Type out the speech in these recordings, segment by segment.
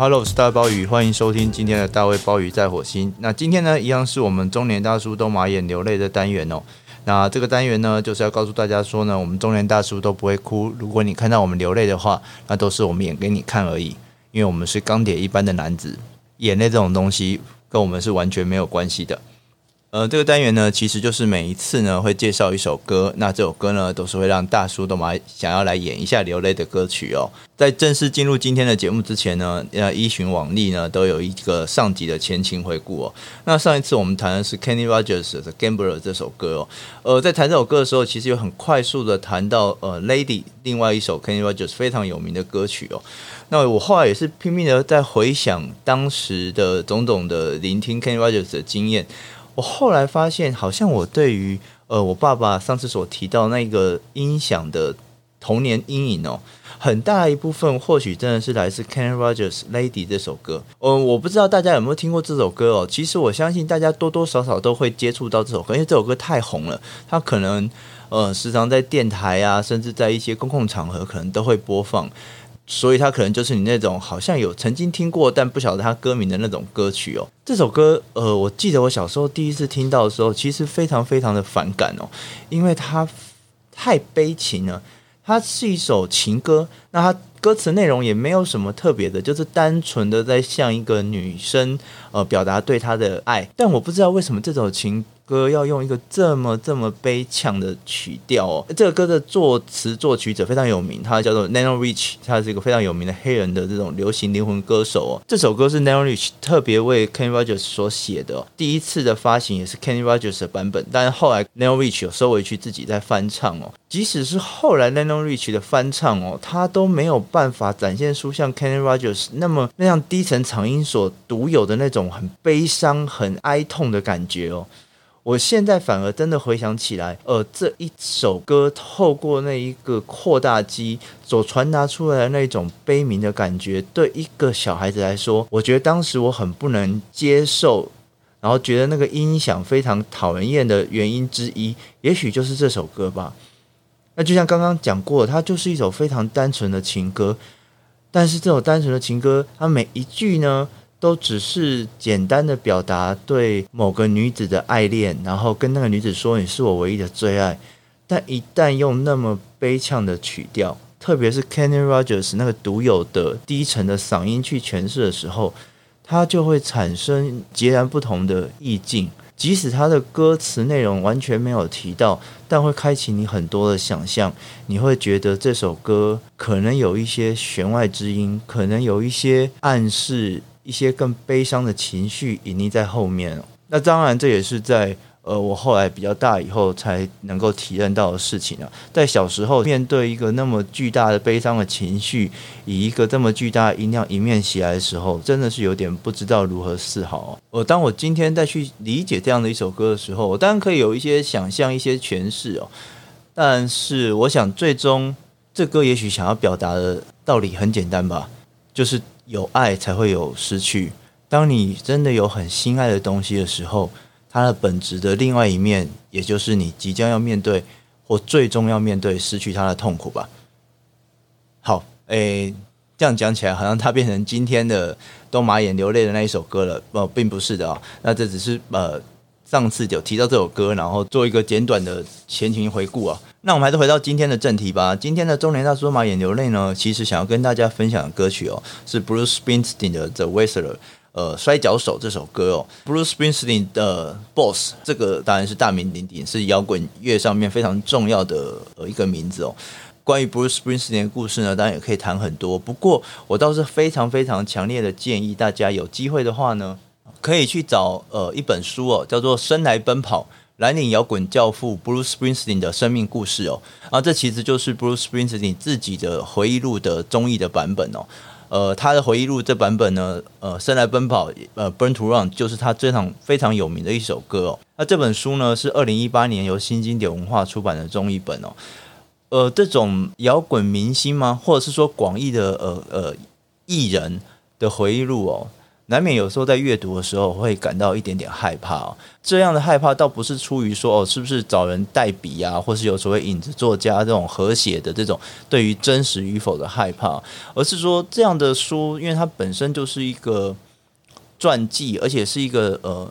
Hello，我是大鲍鱼，欢迎收听今天的大卫鲍鱼在火星。那今天呢，一样是我们中年大叔都马眼流泪的单元哦。那这个单元呢，就是要告诉大家说呢，我们中年大叔都不会哭。如果你看到我们流泪的话，那都是我们演给你看而已，因为我们是钢铁一般的男子，眼泪这种东西跟我们是完全没有关系的。呃，这个单元呢，其实就是每一次呢会介绍一首歌，那这首歌呢都是会让大叔都蛮想要来演一下流泪的歌曲哦。在正式进入今天的节目之前呢，呃，依循往例呢，都有一个上集的前情回顾哦。那上一次我们谈的是 Kenny Rogers 的《Gambler》这首歌哦。呃，在谈这首歌的时候，其实有很快速的谈到呃《Lady》另外一首 Kenny Rogers 非常有名的歌曲哦。那我后来也是拼命的在回想当时的种种的聆听 Kenny Rogers 的经验。我后来发现，好像我对于呃我爸爸上次所提到那个音响的童年阴影哦，很大一部分或许真的是来自 k e n Rogers《Lady》这首歌。嗯、我不知道大家有没有听过这首歌哦。其实我相信大家多多少少都会接触到这首歌，因为这首歌太红了，它可能呃时常在电台啊，甚至在一些公共场合可能都会播放。所以它可能就是你那种好像有曾经听过但不晓得它歌名的那种歌曲哦。这首歌，呃，我记得我小时候第一次听到的时候，其实非常非常的反感哦，因为它太悲情了。它是一首情歌，那它歌词内容也没有什么特别的，就是单纯的在向一个女生呃表达对她的爱。但我不知道为什么这首情。歌要用一个这么这么悲怆的曲调哦，这个歌的作词作曲者非常有名，他叫做 Lionel Richie，他是一个非常有名的黑人的这种流行灵魂歌手哦。这首歌是 Lionel Richie 特别为 Kenny Rogers 所写的，第一次的发行也是 Kenny Rogers 的版本，但是后来 Lionel Richie 有收回去自己再翻唱哦。即使是后来 Lionel Richie 的翻唱哦，他都没有办法展现出像 Kenny Rogers 那么那样低沉长音所独有的那种很悲伤、很哀痛的感觉哦。我现在反而真的回想起来，呃，这一首歌透过那一个扩大机所传达出来的那种悲鸣的感觉，对一个小孩子来说，我觉得当时我很不能接受，然后觉得那个音响非常讨人厌的原因之一，也许就是这首歌吧。那就像刚刚讲过，它就是一首非常单纯的情歌，但是这首单纯的情歌，它每一句呢，都只是简单的表达对某个女子的爱恋，然后跟那个女子说，你是我唯一的最爱。但一旦用那么悲怆的曲调，特别是 Kenny Rogers 那个独有的低沉的嗓音去诠释的时候，它就会产生截然不同的意境。即使他的歌词内容完全没有提到，但会开启你很多的想象。你会觉得这首歌可能有一些弦外之音，可能有一些暗示。一些更悲伤的情绪隐匿在后面，那当然这也是在呃我后来比较大以后才能够体验到的事情啊。在小时候面对一个那么巨大的悲伤的情绪，以一个这么巨大的音量迎面袭来的时候，真的是有点不知道如何是好。呃，当我今天再去理解这样的一首歌的时候，我当然可以有一些想象、一些诠释哦。但是我想，最终这歌也许想要表达的道理很简单吧，就是。有爱才会有失去。当你真的有很心爱的东西的时候，它的本质的另外一面，也就是你即将要面对或最终要面对失去它的痛苦吧。好，诶，这样讲起来，好像它变成今天的都马眼流泪的那一首歌了。呃，并不是的啊，那这只是呃。上次有提到这首歌，然后做一个简短的前情回顾啊。那我们还是回到今天的正题吧。今天的中年大叔马眼流泪呢，其实想要跟大家分享的歌曲哦，是 Bruce Springsteen 的《The Wrestler》呃，摔跤手这首歌哦。Bruce Springsteen 的 Boss 这个当然是大名鼎鼎，是摇滚乐上面非常重要的呃一个名字哦。关于 Bruce Springsteen 的故事呢，当然也可以谈很多。不过我倒是非常非常强烈的建议大家有机会的话呢。可以去找呃一本书哦，叫做《生来奔跑：蓝领摇滚教父 Bruce Springsteen 的生命故事》哦。啊，这其实就是 Bruce Springsteen 自己的回忆录的中译的版本哦。呃，他的回忆录这版本呢，呃，《生来奔跑》呃，《Burn to Run》就是他非常非常有名的一首歌哦。那这本书呢，是二零一八年由新经典文化出版的中译本哦。呃，这种摇滚明星吗？或者是说广义的呃呃艺人的回忆录哦？难免有时候在阅读的时候会感到一点点害怕哦。这样的害怕倒不是出于说哦，是不是找人代笔啊，或是有所谓影子作家这种和谐的这种对于真实与否的害怕，而是说这样的书，因为它本身就是一个传记，而且是一个呃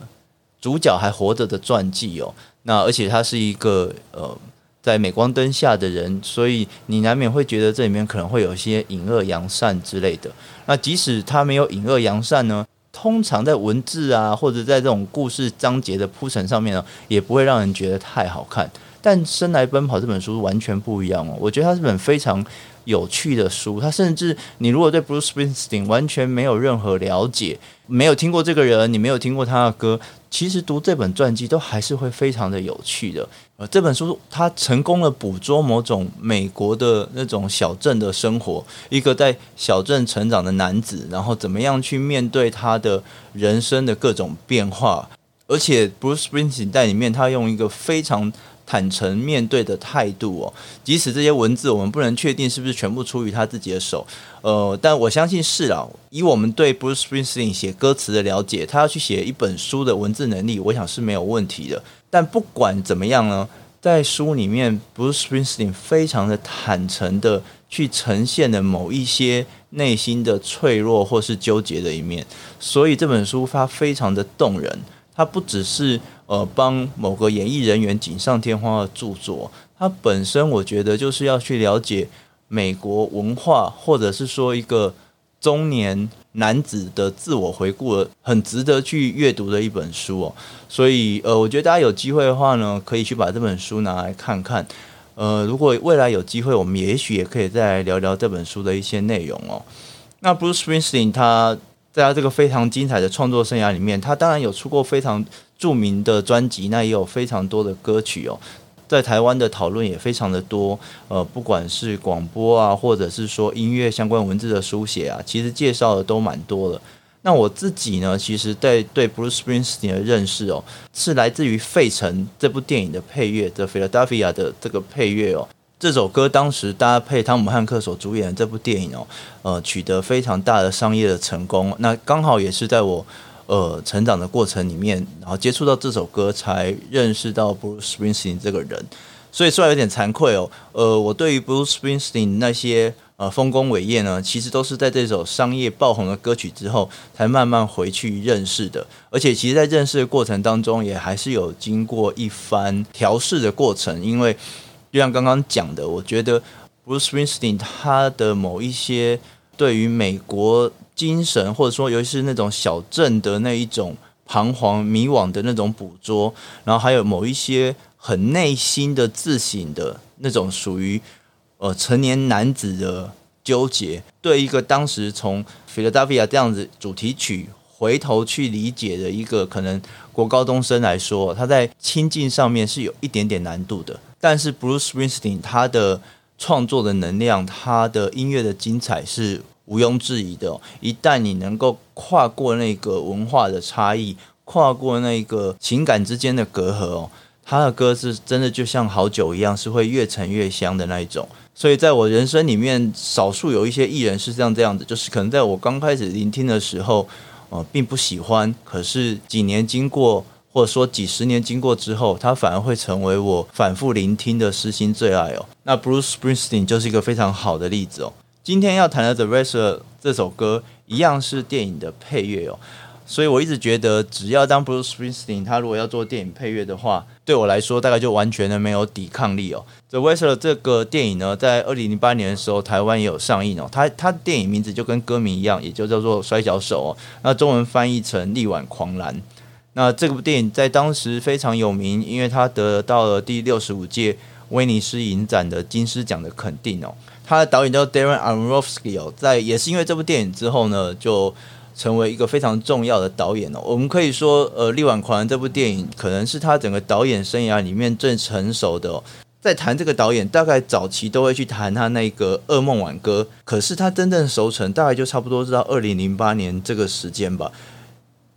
主角还活着的传记哦。那而且它是一个呃。在镁光灯下的人，所以你难免会觉得这里面可能会有些隐恶扬善之类的。那即使他没有隐恶扬善呢，通常在文字啊，或者在这种故事章节的铺陈上面呢，也不会让人觉得太好看。但《生来奔跑》这本书完全不一样哦，我觉得它是本非常有趣的书。它甚至你如果对 Bruce Springsteen 完全没有任何了解，没有听过这个人，你没有听过他的歌。其实读这本传记都还是会非常的有趣的。呃，这本书它成功的捕捉某种美国的那种小镇的生活，一个在小镇成长的男子，然后怎么样去面对他的人生的各种变化，而且 Bruce Springsteen 在里面，他用一个非常。坦诚面对的态度哦，即使这些文字我们不能确定是不是全部出于他自己的手，呃，但我相信是啊。以我们对 Bruce Springsteen 写歌词的了解，他要去写一本书的文字能力，我想是没有问题的。但不管怎么样呢，在书里面，Bruce Springsteen 非常的坦诚的去呈现了某一些内心的脆弱或是纠结的一面，所以这本书它非常的动人。它不只是呃帮某个演艺人员锦上添花的著作，它本身我觉得就是要去了解美国文化，或者是说一个中年男子的自我回顾，很值得去阅读的一本书哦。所以呃，我觉得大家有机会的话呢，可以去把这本书拿来看看。呃，如果未来有机会，我们也许也可以再来聊聊这本书的一些内容哦。那 Bruce Springsteen 他。在他这个非常精彩的创作生涯里面，他当然有出过非常著名的专辑，那也有非常多的歌曲哦。在台湾的讨论也非常的多，呃，不管是广播啊，或者是说音乐相关文字的书写啊，其实介绍的都蛮多的。那我自己呢，其实在对 Bruce Springsteen 的认识哦，是来自于《费城》这部电影的配乐的 Philadelphia 的这个配乐哦。这首歌当时搭配汤姆汉克所主演的这部电影哦，呃，取得非常大的商业的成功。那刚好也是在我呃成长的过程里面，然后接触到这首歌，才认识到 Bruce Springsteen 这个人。所以说来有点惭愧哦，呃，我对于 Bruce Springsteen 那些呃丰功伟业呢，其实都是在这首商业爆红的歌曲之后，才慢慢回去认识的。而且其实，在认识的过程当中，也还是有经过一番调试的过程，因为。就像刚刚讲的，我觉得 Bruce Springsteen 他的某一些对于美国精神，或者说尤其是那种小镇的那一种彷徨迷惘的那种捕捉，然后还有某一些很内心的自省的那种属于呃成年男子的纠结，对一个当时从 Philadelphia 这样子主题曲回头去理解的一个可能国高中生来说，他在亲近上面是有一点点难度的。但是 Bruce Springsteen 他的创作的能量，他的音乐的精彩是毋庸置疑的。一旦你能够跨过那个文化的差异，跨过那个情感之间的隔阂哦，他的歌是真的就像好酒一样，是会越陈越香的那一种。所以在我人生里面，少数有一些艺人是这样这样子，就是可能在我刚开始聆听的时候，呃，并不喜欢，可是几年经过。或者说几十年经过之后，它反而会成为我反复聆听的私心最爱哦。那 Bruce Springsteen 就是一个非常好的例子哦。今天要谈的《The Wrestler》这首歌一样是电影的配乐哦，所以我一直觉得，只要当 Bruce Springsteen 他如果要做电影配乐的话，对我来说大概就完全的没有抵抗力哦。《The Wrestler》这个电影呢，在二零零八年的时候，台湾也有上映哦。它它电影名字就跟歌名一样，也就叫做《摔跤手》哦。那中文翻译成《力挽狂澜》。那这部电影在当时非常有名，因为它得到了第六十五届威尼斯影展的金狮奖的肯定哦。他的导演叫 Darren Aronofsky 哦，在也是因为这部电影之后呢，就成为一个非常重要的导演哦。我们可以说，呃，《力挽狂澜》这部电影可能是他整个导演生涯里面最成熟的哦。在谈这个导演，大概早期都会去谈他那个《噩梦挽歌》，可是他真正熟成，大概就差不多是到二零零八年这个时间吧。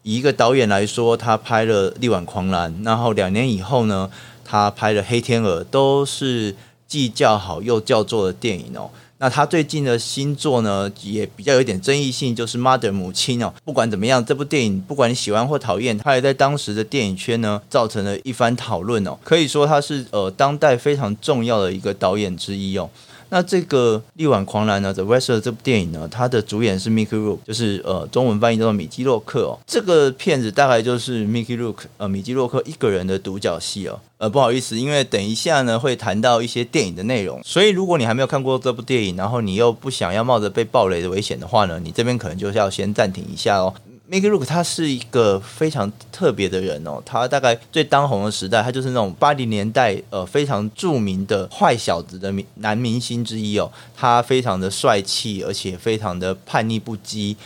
以一个导演来说，他拍了《力挽狂澜》，然后两年以后呢，他拍了《黑天鹅》，都是既叫好又叫座的电影哦。那他最近的新作呢，也比较有点争议性，就是《Mother 母亲》哦。不管怎么样，这部电影不管你喜欢或讨厌，它也在当时的电影圈呢，造成了一番讨论哦。可以说他是呃当代非常重要的一个导演之一哦。那这个《力挽狂澜》呢，《The Wrestler》这部电影呢，它的主演是 Mickey Rourke，就是呃中文翻译叫做米基洛克哦。这个片子大概就是 Mickey Rourke 呃米基洛克一个人的独角戏哦。呃不好意思，因为等一下呢会谈到一些电影的内容，所以如果你还没有看过这部电影，然后你又不想要冒着被爆雷的危险的话呢，你这边可能就是要先暂停一下哦。Mickey Rook 他是一个非常特别的人哦，他大概最当红的时代，他就是那种八零年代呃非常著名的坏小子的男明星之一哦，他非常的帅气，而且非常的叛逆不羁。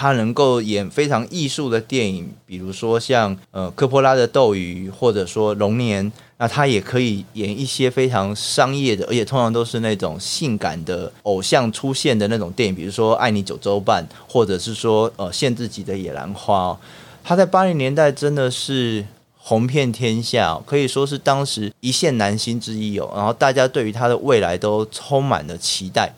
他能够演非常艺术的电影，比如说像呃科波拉的《斗鱼》，或者说《龙年》。那他也可以演一些非常商业的，而且通常都是那种性感的偶像出现的那种电影，比如说《爱你九州半》，或者是说呃《限制级的野兰花》。他在八零年代真的是红遍天下，可以说是当时一线男星之一哦。然后大家对于他的未来都充满了期待。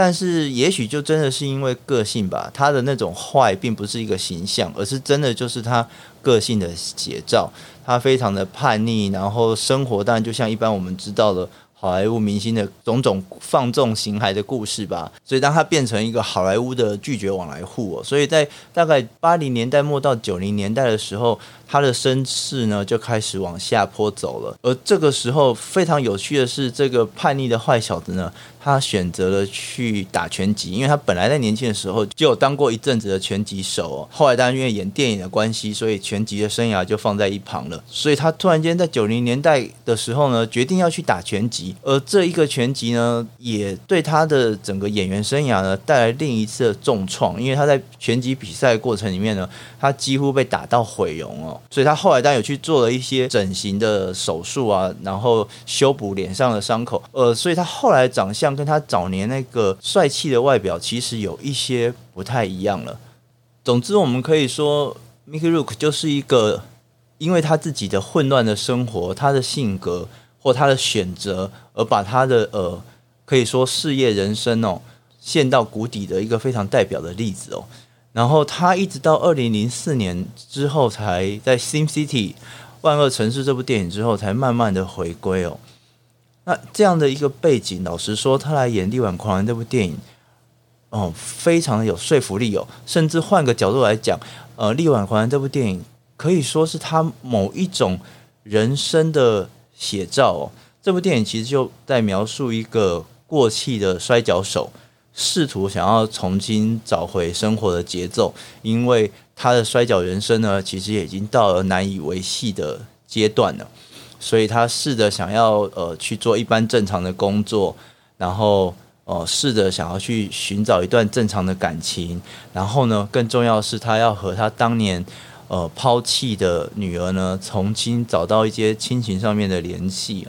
但是，也许就真的是因为个性吧，他的那种坏并不是一个形象，而是真的就是他个性的写照。他非常的叛逆，然后生活当然就像一般我们知道的。好莱坞明星的种种放纵形骸的故事吧，所以当他变成一个好莱坞的拒绝往来户哦，所以在大概八零年代末到九零年代的时候，他的声势呢就开始往下坡走了。而这个时候非常有趣的是，这个叛逆的坏小子呢，他选择了去打拳击，因为他本来在年轻的时候就有当过一阵子的拳击手哦。后来当然因为演电影的关系，所以拳击的生涯就放在一旁了。所以他突然间在九零年代的时候呢，决定要去打拳击。而这一个拳击呢，也对他的整个演员生涯呢带来另一次的重创，因为他在拳击比赛过程里面呢，他几乎被打到毁容哦，所以他后来当然有去做了一些整形的手术啊，然后修补脸上的伤口，呃，所以他后来长相跟他早年那个帅气的外表其实有一些不太一样了。总之，我们可以说 Mickey Rook 就是一个因为他自己的混乱的生活，他的性格。或他的选择，而把他的呃，可以说事业人生哦，陷到谷底的一个非常代表的例子哦。然后他一直到二零零四年之后，才在《Sin City》万恶城市这部电影之后，才慢慢的回归哦。那这样的一个背景，老实说，他来演《力挽狂澜》这部电影，哦，非常的有说服力哦。甚至换个角度来讲，呃，《力挽狂澜》这部电影可以说是他某一种人生的。写照哦，这部电影其实就在描述一个过气的摔跤手，试图想要重新找回生活的节奏，因为他的摔角人生呢，其实也已经到了难以维系的阶段了，所以他试着想要呃去做一般正常的工作，然后呃试着想要去寻找一段正常的感情，然后呢，更重要的是他要和他当年。呃，抛弃的女儿呢，重新找到一些亲情上面的联系，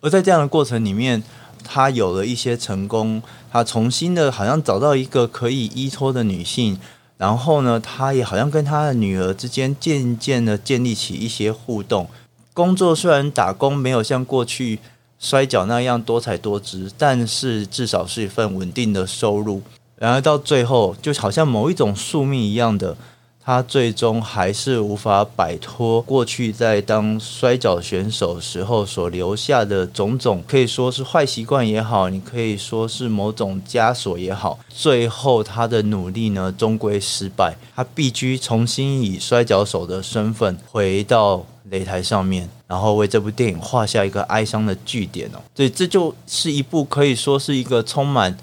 而在这样的过程里面，他有了一些成功，他重新的好像找到一个可以依托的女性，然后呢，他也好像跟他的女儿之间渐渐的建立起一些互动。工作虽然打工没有像过去摔角那样多彩多姿，但是至少是一份稳定的收入。然而到最后，就好像某一种宿命一样的。他最终还是无法摆脱过去在当摔角选手时候所留下的种种，可以说是坏习惯也好，你可以说是某种枷锁也好。最后，他的努力呢，终归失败，他必须重新以摔跤手的身份回到擂台上面，然后为这部电影画下一个哀伤的句点哦。所以，这就是一部可以说是一个充满。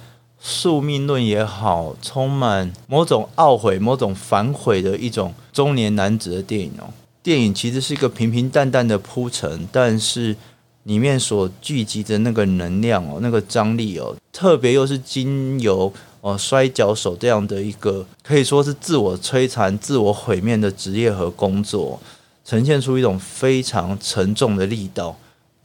宿命论也好，充满某种懊悔、某种反悔的一种中年男子的电影哦。电影其实是一个平平淡淡的铺陈，但是里面所聚集的那个能量哦，那个张力哦，特别又是经由哦摔跤手这样的一个可以说是自我摧残、自我毁灭的职业和工作，呈现出一种非常沉重的力道。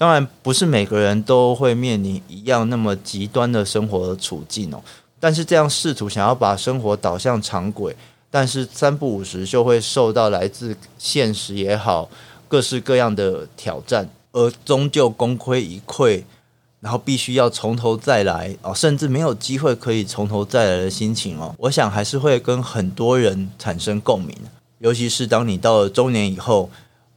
当然不是每个人都会面临一样那么极端的生活处境哦，但是这样试图想要把生活导向常轨，但是三不五时就会受到来自现实也好，各式各样的挑战，而终究功亏一篑然后必须要从头再来哦，甚至没有机会可以从头再来的心情哦，我想还是会跟很多人产生共鸣。尤其是当你到了中年以后，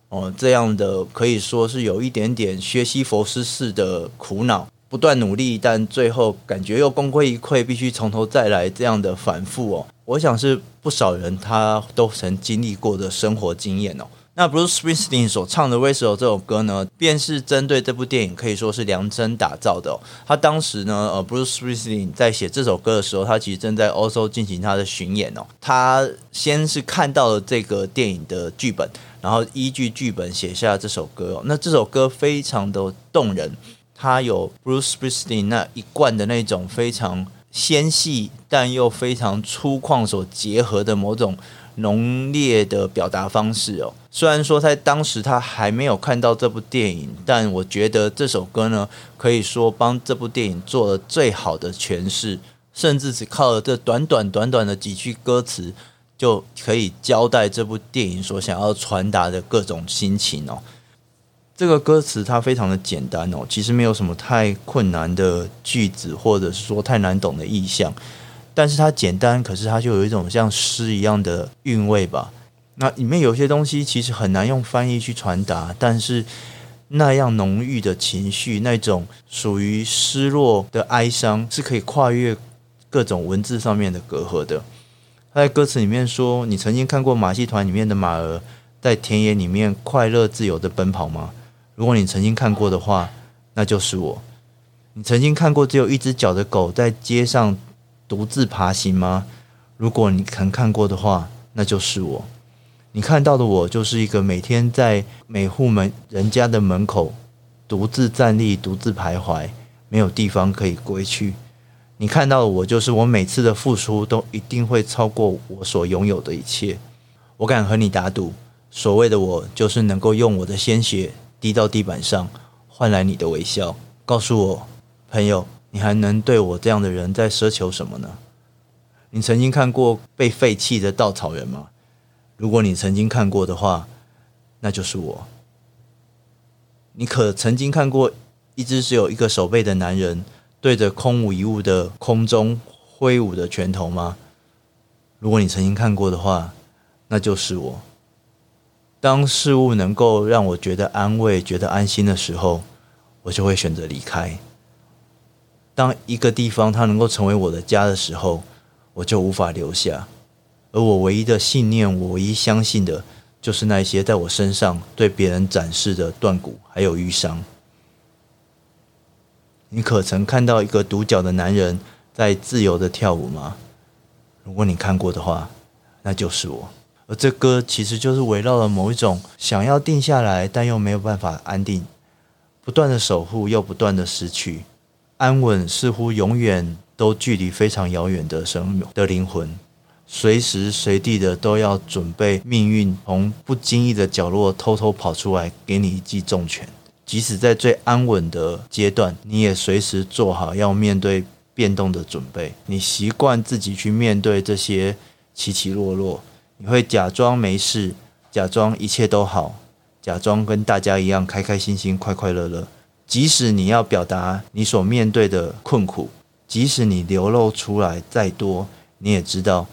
哦，这样的可以说是有一点点薛西佛斯式的苦恼，不断努力，但最后感觉又功亏一篑，必须从头再来，这样的反复哦，我想是不少人他都曾经历过的生活经验哦。那 Bruce Springsteen 所唱的《Whistle》这首歌呢，便是针对这部电影可以说是量身打造的。他当时呢，呃，Bruce Springsteen 在写这首歌的时候，他其实正在欧洲进行他的巡演哦。他先是看到了这个电影的剧本，然后依据剧本写下这首歌哦。那这首歌非常的动人，它有 Bruce Springsteen 那一贯的那种非常纤细但又非常粗犷所结合的某种。浓烈的表达方式哦，虽然说在当时他还没有看到这部电影，但我觉得这首歌呢，可以说帮这部电影做了最好的诠释，甚至只靠了这短短短短的几句歌词，就可以交代这部电影所想要传达的各种心情哦。这个歌词它非常的简单哦，其实没有什么太困难的句子，或者是说太难懂的意象。但是它简单，可是它就有一种像诗一样的韵味吧。那里面有些东西其实很难用翻译去传达，但是那样浓郁的情绪，那种属于失落的哀伤，是可以跨越各种文字上面的隔阂的。在歌词里面说：“你曾经看过马戏团里面的马儿在田野里面快乐自由的奔跑吗？如果你曾经看过的话，那就是我。你曾经看过只有一只脚的狗在街上。”独自爬行吗？如果你曾看过的话，那就是我。你看到的我，就是一个每天在每户门人家的门口独自站立、独自徘徊，没有地方可以归去。你看到的我，就是我每次的付出都一定会超过我所拥有的一切。我敢和你打赌，所谓的我，就是能够用我的鲜血滴到地板上，换来你的微笑。告诉我，朋友。你还能对我这样的人在奢求什么呢？你曾经看过被废弃的稻草人吗？如果你曾经看过的话，那就是我。你可曾经看过一只只有一个手背的男人对着空无一物的空中挥舞的拳头吗？如果你曾经看过的话，那就是我。当事物能够让我觉得安慰、觉得安心的时候，我就会选择离开。当一个地方它能够成为我的家的时候，我就无法留下。而我唯一的信念，我唯一相信的，就是那些在我身上对别人展示的断骨还有瘀伤。你可曾看到一个独角的男人在自由的跳舞吗？如果你看过的话，那就是我。而这歌其实就是围绕了某一种想要定下来，但又没有办法安定，不断的守护又不断的失去。安稳似乎永远都距离非常遥远的生的灵魂，随时随地的都要准备命运从不经意的角落偷偷跑出来给你一记重拳。即使在最安稳的阶段，你也随时做好要面对变动的准备。你习惯自己去面对这些起起落落，你会假装没事，假装一切都好，假装跟大家一样开开心心、快快乐乐。即使你要表达你所面对的困苦，即使你流露出来再多，你也知道，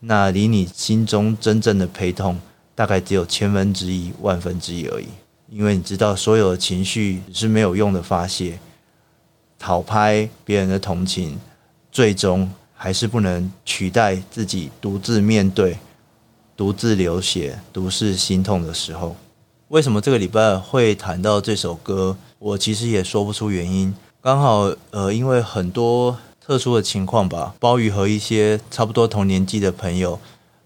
那离你心中真正的悲痛，大概只有千分之一、万分之一而已。因为你知道，所有的情绪是没有用的发泄，讨拍别人的同情，最终还是不能取代自己独自面对、独自流血、独自心痛的时候。为什么这个礼拜会谈到这首歌？我其实也说不出原因。刚好，呃，因为很多特殊的情况吧，鲍鱼和一些差不多同年纪的朋友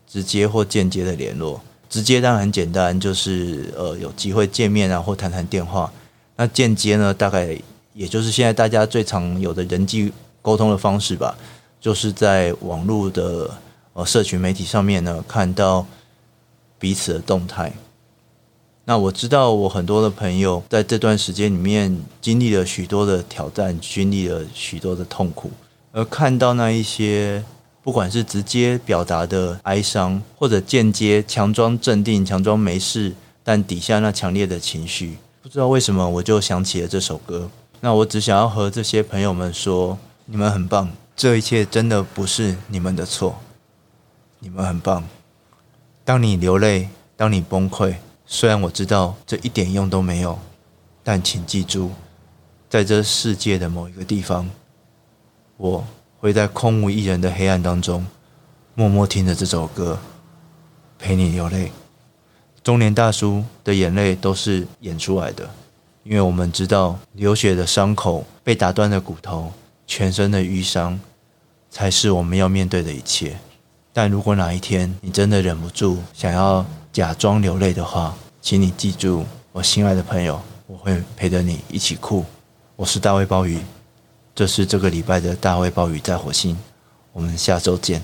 直接或间接的联络。直接当然很简单，就是呃有机会见面啊，或谈谈电话。那间接呢，大概也就是现在大家最常有的人际沟通的方式吧，就是在网络的呃社群媒体上面呢，看到彼此的动态。那我知道，我很多的朋友在这段时间里面经历了许多的挑战，经历了许多的痛苦，而看到那一些不管是直接表达的哀伤，或者间接强装镇定、强装没事，但底下那强烈的情绪，不知道为什么我就想起了这首歌。那我只想要和这些朋友们说，你们很棒，这一切真的不是你们的错，你们很棒。当你流泪，当你崩溃，虽然我知道这一点用都没有，但请记住，在这世界的某一个地方，我会在空无一人的黑暗当中，默默听着这首歌，陪你流泪。中年大叔的眼泪都是演出来的，因为我们知道流血的伤口、被打断的骨头、全身的瘀伤，才是我们要面对的一切。但如果哪一天你真的忍不住想要假装流泪的话，请你记住，我心爱的朋友，我会陪着你一起哭。我是大卫鲍鱼，这是这个礼拜的大卫鲍鱼在火星，我们下周见。